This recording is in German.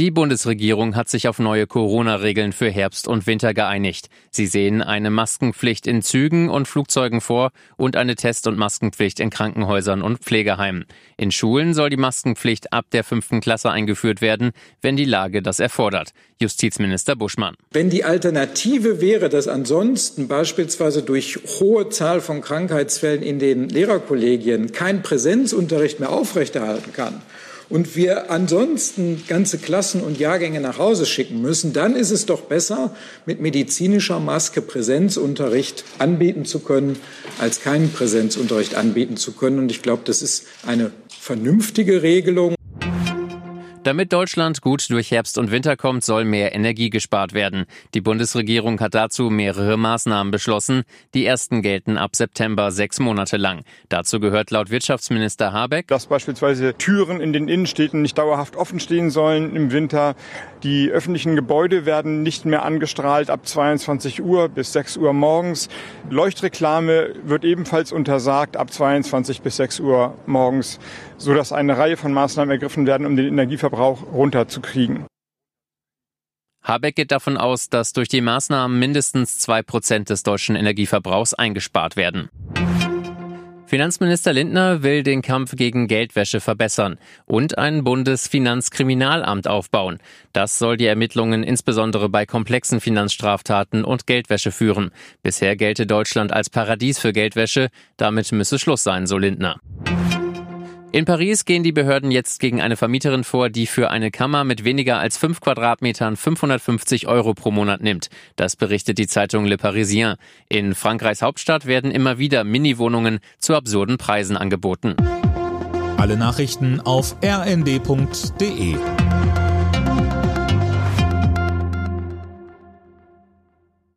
Die Bundesregierung hat sich auf neue Corona-Regeln für Herbst und Winter geeinigt. Sie sehen eine Maskenpflicht in Zügen und Flugzeugen vor und eine Test- und Maskenpflicht in Krankenhäusern und Pflegeheimen. In Schulen soll die Maskenpflicht ab der fünften Klasse eingeführt werden, wenn die Lage das erfordert. Justizminister Buschmann. Wenn die Alternative wäre, dass ansonsten beispielsweise durch hohe Zahl von Krankheitsfällen in den Lehrerkollegien kein Präsenzunterricht mehr aufrechterhalten kann, und wir ansonsten ganze Klassen und Jahrgänge nach Hause schicken müssen, dann ist es doch besser, mit medizinischer Maske Präsenzunterricht anbieten zu können, als keinen Präsenzunterricht anbieten zu können. Und ich glaube, das ist eine vernünftige Regelung. Damit Deutschland gut durch Herbst und Winter kommt, soll mehr Energie gespart werden. Die Bundesregierung hat dazu mehrere Maßnahmen beschlossen. Die ersten gelten ab September sechs Monate lang. Dazu gehört laut Wirtschaftsminister Habeck, dass beispielsweise Türen in den Innenstädten nicht dauerhaft offen stehen sollen im Winter. Die öffentlichen Gebäude werden nicht mehr angestrahlt ab 22 Uhr bis 6 Uhr morgens. Leuchtreklame wird ebenfalls untersagt ab 22 bis 6 Uhr morgens, sodass eine Reihe von Maßnahmen ergriffen werden, um den Energieverbrauch Verbrauch runterzukriegen. Habeck geht davon aus, dass durch die Maßnahmen mindestens zwei Prozent des deutschen Energieverbrauchs eingespart werden. Finanzminister Lindner will den Kampf gegen Geldwäsche verbessern und ein Bundesfinanzkriminalamt aufbauen. Das soll die Ermittlungen insbesondere bei komplexen Finanzstraftaten und Geldwäsche führen. Bisher gelte Deutschland als Paradies für Geldwäsche. Damit müsse Schluss sein, so Lindner. In Paris gehen die Behörden jetzt gegen eine Vermieterin vor, die für eine Kammer mit weniger als fünf Quadratmetern 550 Euro pro Monat nimmt. Das berichtet die Zeitung Le Parisien. In Frankreichs Hauptstadt werden immer wieder Mini-Wohnungen zu absurden Preisen angeboten. Alle Nachrichten auf rnd.de